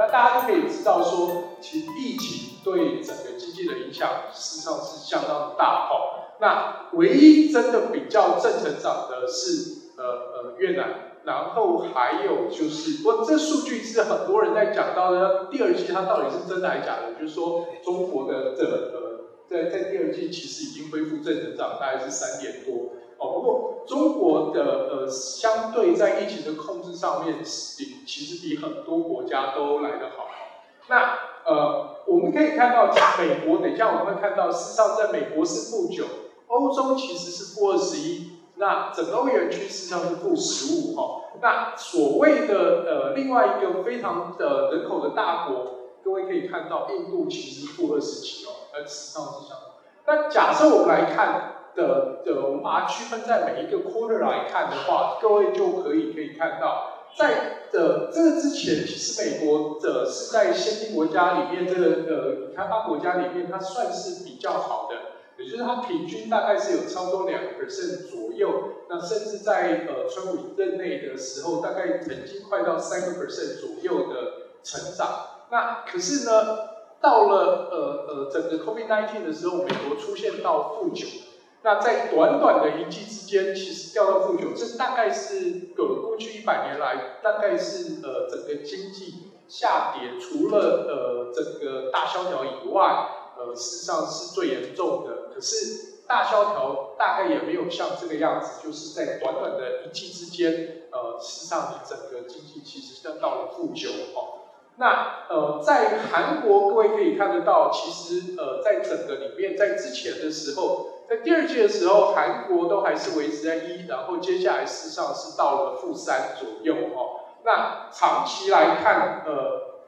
那大家就可以知道说，其实疫情对整个经济的影响事实上是相当的大哦。那唯一真的比较正成长的是呃呃越南，然后还有就是，不过这数据是很多人在讲到的，第二季它到底是真的还是假的？就是说中国的这呃在在第二季其实已经恢复正成长，大概是三点多哦。不过中国的呃相对在疫情的控制上面，比其实比很多国家都来得好。那呃我们可以看到美国，等一下我们会看到，事实上在美国是负九。欧洲其实是负二十一，那整个欧元区实际上是负十五哈。那所谓的呃另外一个非常的人口的大国，各位可以看到印度其实负二十七哦，而实际上是这样。那假设我们来看的的，我们把它区分在每一个 quarter 来看的话，各位就可以可以看到，在的这个之前，其实美国的是在先进国家里面，这个呃开发国家里面，它算是比较好的。也就是它平均大概是有超多两个 percent 左右，那甚至在呃川普任内的时候，大概曾经快到三个 percent 左右的成长。那可是呢，到了呃呃整个 COVID-19 的时候，美国出现到负九，那在短短的一季之间，其实掉到负九，这大概是呃过去一百年来，大概是呃整个经济下跌，除了呃整个大萧条以外。呃，事实上是最严重的。可是大萧条大概也没有像这个样子，就是在短短的一季之间，呃，事实上你整个经济其实升到了负九哦。那呃，在韩国各位可以看得到，其实呃，在整个里面，在之前的时候，在第二季的时候，韩国都还是维持在一，然后接下来事实上是到了负三左右哦。那长期来看，呃，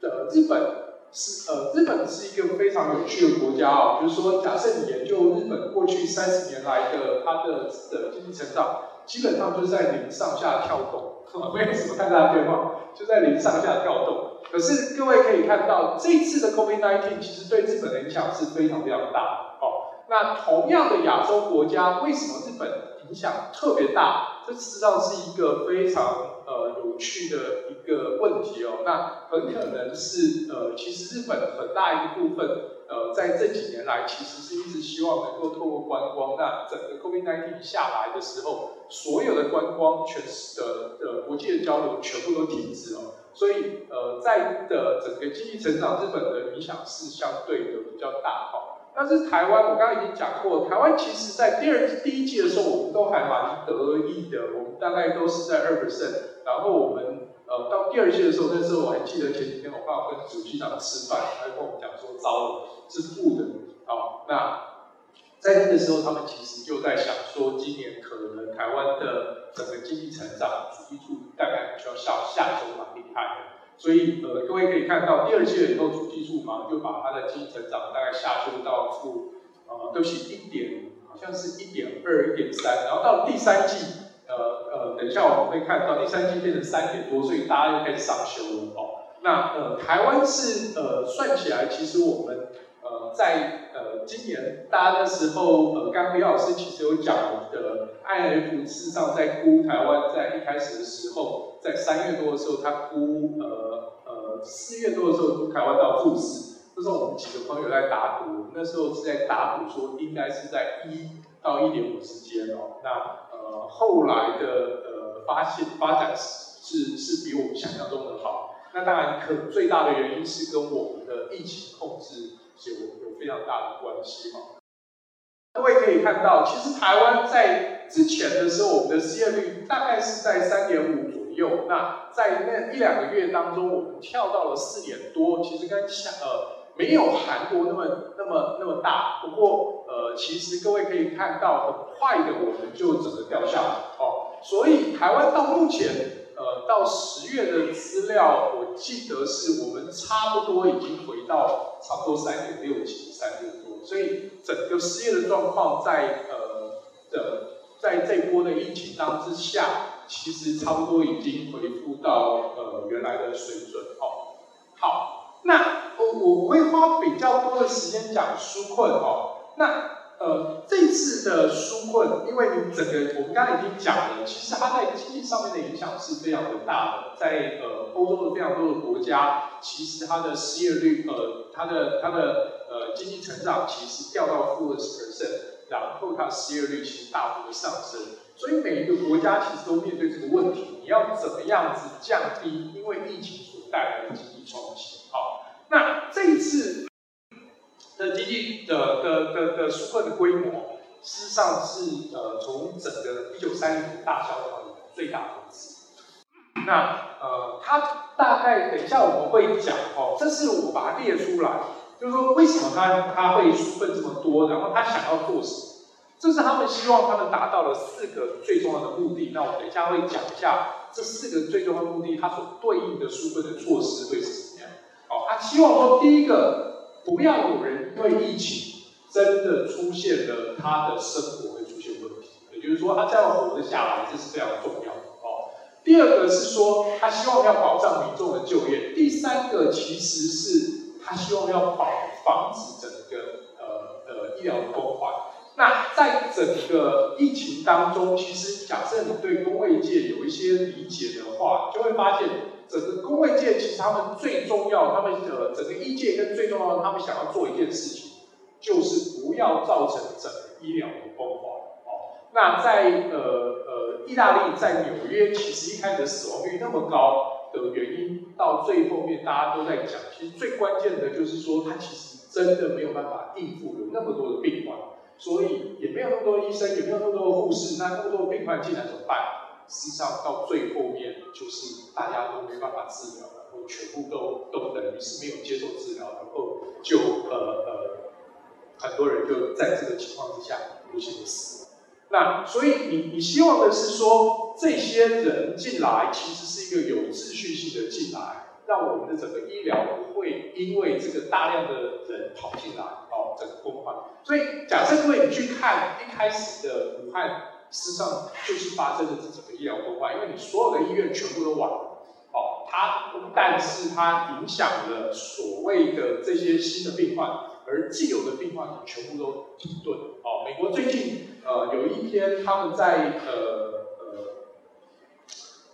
的日本。是呃，日本是一个非常有趣的国家哦。就是说，假设你研究日本过去三十年来的它的的经济成长，基本上就是在零上下跳动，没有什么太大的变化，就在零上下跳动。可是各位可以看到，这一次的 COVID-19 其实对日本的影响是非常非常大的哦。那同样的亚洲国家，为什么日本影响特别大？这事实上是一个非常。呃，有趣的一个问题哦，那很可能是呃，其实日本很大一部分，呃，在这几年来，其实是一直希望能够透过观光，那整个 COVID-19 下来的时候，所有的观光全的的国际的交流全部都停止了，所以呃，在的整个经济成长，日本的影响是相对的比较大哈。但是台湾，我刚刚已经讲过，台湾其实在第二第一季的时候，我们都还蛮得意的，我们大概都是在二 percent。然后我们呃到第二季的时候，那时候我还记得前几天我爸跟主席长吃饭，他跟我们讲说糟了，是负的。好，那在那个时候，他们其实就在想说，今年可能台湾的整个经济成长主计处大概就要下下修蛮厉害的。所以，呃，各位可以看到，第二季了以后，主技术马上就把它的经济成长大概下修到负，呃，都是一点，好像是一点二、一点三，然后到了第三季，呃呃，等一下我们会看到第三季变成三点多，所以大家又开始上修了哦。那呃，台湾是呃，算起来，其实我们呃，在呃今年大家那时候，呃，刚刚李老师其实有讲的，IF 事实上在估台湾在一开始的时候。在三月多的时候，他估呃四月多的时候估台湾到富士，那时候我们几个朋友在打赌，那时候是在打赌说应该是在一到一点五之间哦。那呃后来的呃发现发展是是是比我们想象中的好。那当然可最大的原因是跟我们的疫情控制有有非常大的关系哈。各位可以看到，其实台湾在之前的时候，我们的失业率大概是在三点五。有那在那一两个月当中，我们跳到了四点多，其实跟像呃没有韩国那么那么那么大。不过呃，其实各位可以看到，很快的我们就整个掉下来哦。所以台湾到目前呃到十月的资料，我记得是我们差不多已经回到差不多三点六几、三点多。所以整个失业的状况在呃的在这波的疫情当之下。其实差不多已经恢复到呃原来的水准哦。好，那我我会花比较多的时间讲纾困哦。那呃，这次的纾困，因为你整个我们刚才已经讲了，其实它在经济上面的影响是非常的大的，在呃欧洲的非常多的国家，其实它的失业率，呃，它的它的呃经济成长其实掉到负二十 percent，然后它失业率其实大幅的上升，所以每一个国家其实都面对这个问题，你要怎么样子降低因为疫情所带来的经济冲击？好，那这一次。的经济的的的的纾困的规模，事实上是呃从整个一九三零年大萧条最大的一次。那呃，它大概等一下我们会讲哦，这是我把它列出来，就是说为什么它它会纾困这么多，然后他想要做什么？这是他们希望他们达到了四个最重要的目的。那我等一下会讲一下这四个最重要的目的，它所对应的纾困的措施会是什么样？哦，他希望说第一个。不要有人因为疫情真的出现了他的生活会出现问题，也就是说他这样活得下来，这是非常重要的哦。第二个是说他希望要保障民众的就业，第三个其实是他希望要保防止整个呃呃医疗的崩坏。那在整个疫情当中，其实假设你对工卫界有一些理解的话，就会发现。整个工会界其实他们最重要，他们的整个医界跟最重要的，他们想要做一件事情，就是不要造成整个医疗的崩坏。哦，那在呃呃意大利在纽约，其实一开始死亡率那么高的原因，到最后面大家都在讲，其实最关键的就是说，他其实真的没有办法应付有那么多的病患，所以也没有那么多医生，也没有那么多护士，那那么多病患进来怎么办？实际上，到最后面就是大家都没办法治疗，然后全部都都等于是没有接受治疗，然后就呃呃，很多人就在这个情况之下不幸的死。那所以你你希望的是说，这些人进来其实是一个有秩序性的进来，让我们的整个医疗会因为这个大量的人跑进来哦，整个崩坏。所以假设各位你去看一开始的武汉。事实上，就是发生了这整个医疗崩坏，因为你所有的医院全部都完了，哦，它，但是它影响了所谓的这些新的病患，而既有的病患全部都停顿，哦，美国最近呃有一篇他们在呃呃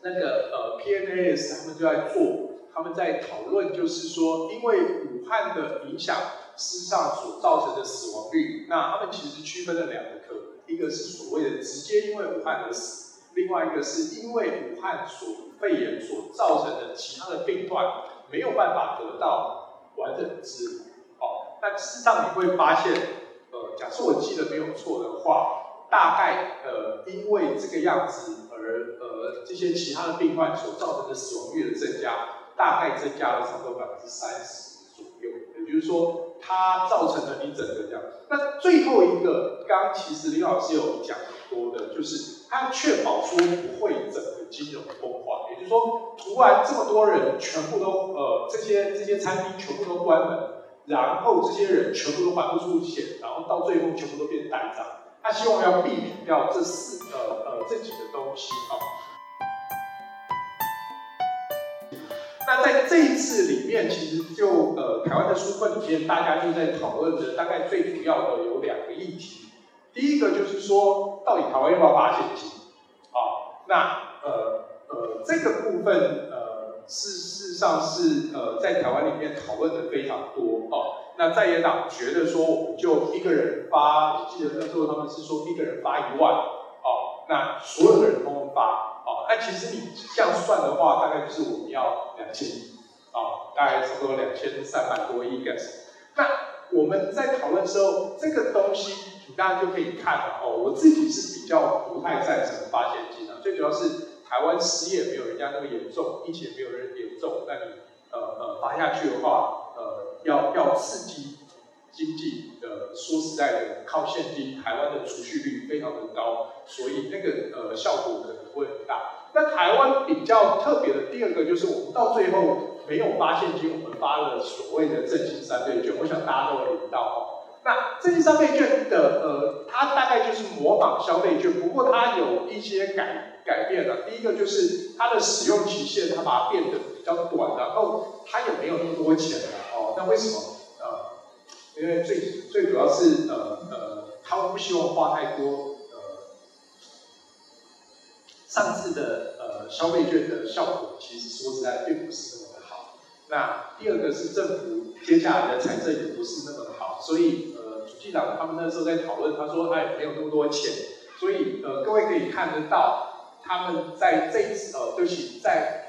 那个呃 PNAS 他们就在做，他们在讨论，就是说因为武汉的影响，事实上所造成的死亡率，那他们其实区分了两个科。一个是所谓的直接因为武汉而死，另外一个是因为武汉所肺炎所造成的其他的病患没有办法得到完整的治疗。哦，但事实上你会发现，呃，假设我记得没有错的话，大概呃因为这个样子而呃这些其他的病患所造成的死亡率的增加，大概增加了差不多百分之三十左右，也就是说。它造成了你整个这样，那最后一个，刚其实李老师有讲很多的，就是它确保说不会整个金融崩坏，也就是说，突然这么多人全部都呃这些这些餐厅全部都关门，然后这些人全部都还不出钱，然后到最后全部都变呆账，他希望要避免掉这四呃呃这几个东西啊。那在这一次里面，其实就呃台湾的书会里面，大家就在讨论的大概最主要的有两个议题。第一个就是说，到底台湾要不要发现金？啊，那呃呃这个部分呃事实上是呃在台湾里面讨论的非常多啊。那在野党觉得说，我们就一个人发，我记得那时候他们是说一个人发一万，哦，那所有的人都发。那其实你这样算的话，大概就是我们要两千亿，啊，大概差不多两千三百多亿个。那我们在讨论时候，这个东西你大家就可以看了哦。我自己是比较不太赞成发现金的，最主要是台湾失业没有人家那么严重，疫情没有人严重，那你呃呃发下去的话，呃要要刺激经济的，说实在的，靠现金，台湾的储蓄率非常的高，所以那个呃效果可能。会很大。那台湾比较特别的第二个就是，我们到最后没有发现金，我们发了所谓的振兴三倍券。我想大家都会领到哦。那振兴三倍券的呃，它大概就是模仿消费券，不过它有一些改改变了。第一个就是它的使用期限，它把它变得比较短，然后它也没有那么多钱了哦。那为什么？因为最最主要是呃呃。他们不希望花太多。呃，上次的呃消费券的效果，其实说实在并不是那么的好。那第二个是政府接下来的财政也不是那么的好，所以呃主机长他们那时候在讨论，他说他也没有那么多钱，所以呃各位可以看得到，他们在这次呃对不起在。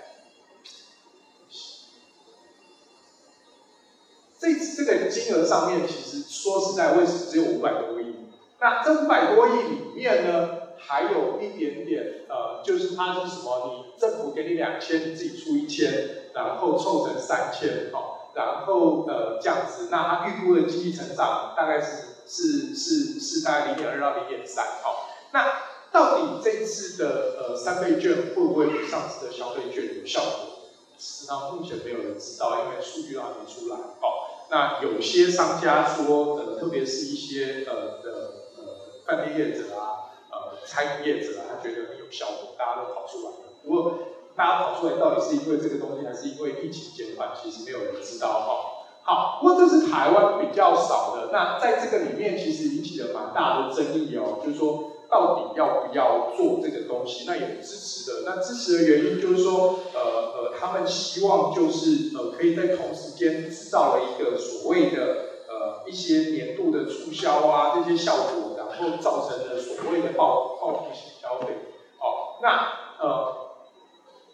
这次这个金额上面，其实说实在，为什么只有五百多亿？那这五百多亿里面呢，还有一点点，呃，就是它是什么？你政府给你两千，你自己出一千，然后凑成三千，好，然后呃这样子，那它预估的经济成长大概是是是是大概零点二到零点三，好，那到底这次的呃三倍券会不会比上次的消费券有效果？实际上目前没有人知道，因为数据还没出来，好。那有些商家说，呃，特别是一些呃的呃饭店业者啊，呃餐饮业者啊，他觉得很有效果，大家都跑出来了。不过大家跑出来到底是因为这个东西，还是因为疫情减缓，其实没有人知道哈。好，不过这是台湾比较少的。那在这个里面，其实引起了蛮大的争议哦，就是说。到底要不要做这个东西？那有支持的，那支持的原因就是说，呃呃，他们希望就是呃，可以在同时间制造了一个所谓的呃一些年度的促销啊这些效果，然后造成了所谓的报报复性消费。哦，那呃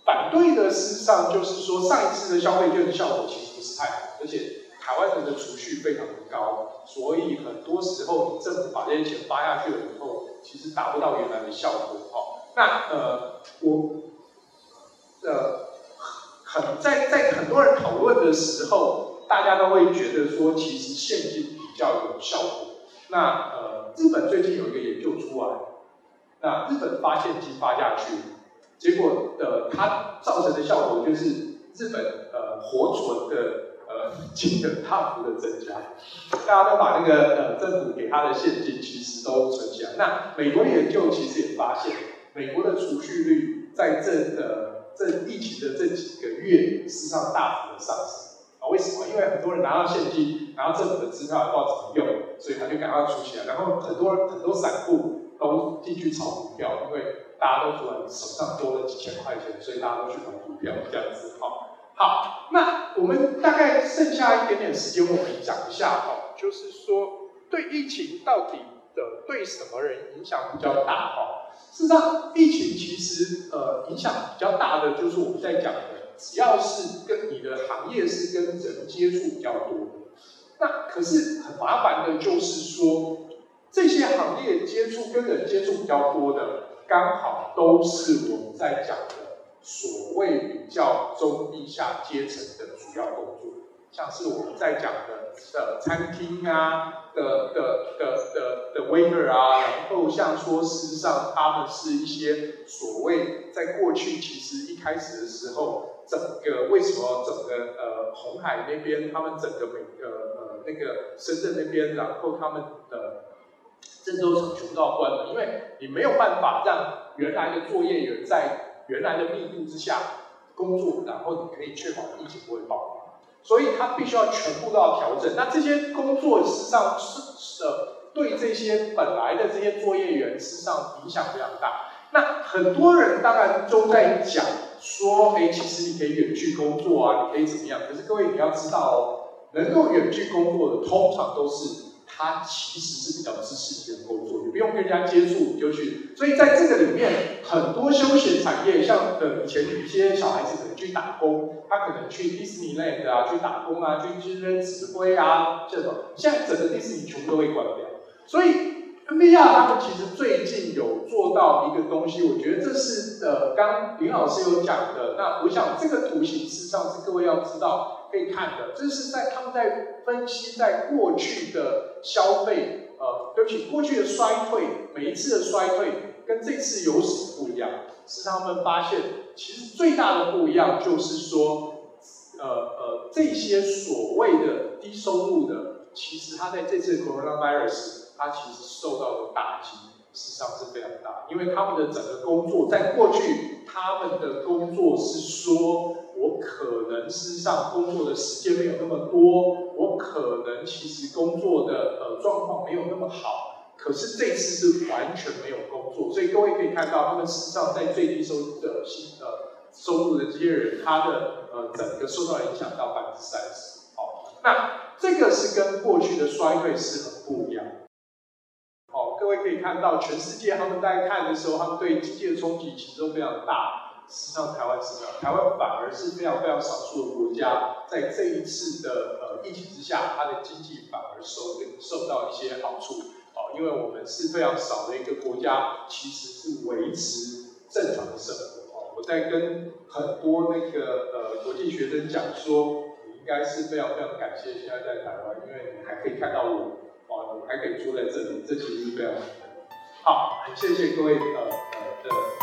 反对的事实上就是说，上一次的消费券的效果其实不是太好，而且。台湾人的储蓄非常的高，所以很多时候政府把这些钱发下去了以后，其实达不到原来的效果。哦，那呃，我呃很在在很多人讨论的时候，大家都会觉得说，其实现金比较有效果。那呃，日本最近有一个研究出来，那日本发现金发下去，结果的它造成的效果就是日本呃活存的。呃，金额大幅的增加，大家都把那个呃政府给他的现金其实都存起来。那美国研究其实也发现，美国的储蓄率在这呃这疫情的这几个月，事实上大幅的上升。啊，为什么？因为很多人拿到现金，拿到政府的支票也不知道怎么用，所以他就赶快储起来。然后很多很多散户都进去炒股票，因为大家都突然手上多了几千块钱，所以大家都去买股票这样子。好。好，那我们大概剩下一点点时间，我们讲一下哈，就是说对疫情到底的对什么人影响比较大哈？事实上，疫情其实呃影响比较大的就是我们在讲的，只要是跟你的行业是跟人接触比较多，那可是很麻烦的，就是说这些行业接触跟人接触比较多的，刚好都是我们在讲的。所谓比较中低下阶层的主要工作，像是我们在讲的呃餐厅啊的的的的的 waiter 啊，然后像说事实上他们是一些所谓在过去其实一开始的时候，整个为什么整个呃红海那边他们整个美呃呃那个深圳那边，然后他们的郑州厂全部都要关了，因为你没有办法让原来的作业员在原来的密度之下工作，然后你可以确保疫情不会爆发，所以他必须要全部都要调整。那这些工作事实上是呃对这些本来的这些作业员事实上影响非常大。那很多人当然都在讲说，哎，其实你可以远距工作啊，你可以怎么样？可是各位你要知道哦，能够远距工作的通常都是。他其实是比较支持你的工，不用跟人家接触，你就去。所以在这个里面，很多休闲产业，像呃以前有一些小孩子可能去打工，他可能去迪士尼 land 啊，去打工啊，去去那边指挥啊，这种，现在整个迪士尼全部都会关掉。所以。NVIDIA 他们其实最近有做到一个东西，我觉得这是呃，刚林老师有讲的。那我想这个图形事实上是各位要知道可以看的，这是在他们在分析在过去的消费，呃，对不起，过去的衰退，每一次的衰退跟这次有什么不一样？是他们发现，其实最大的不一样就是说，呃呃，这些所谓的低收入的，其实他在这次 coronavirus。他其实受到的打击，事实上是非常大，因为他们的整个工作，在过去，他们的工作是说，我可能事实上工作的时间没有那么多，我可能其实工作的呃状况没有那么好，可是这次是完全没有工作，所以各位可以看到，他们事实上在最低收入的薪呃收入的这些人，他的呃整个受到影响到百分之三十。好，那这个是跟过去的衰退是很不一样。好，各位可以看到，全世界他们在看的时候，他们对经济的冲击其实都非常大。实际上，台湾是这样，台湾反而是非常非常少数的国家，在这一次的呃疫情之下，它的经济反而受受到一些好处。哦，因为我们是非常少的一个国家，其实是维持正常的生活。哦，我在跟很多那个呃国际学生讲说，你应该是非常非常感谢现在在台湾，因为你还可以看到我，哦，你还可以坐在这里，这其实是非常好。很谢谢各位呃呃的。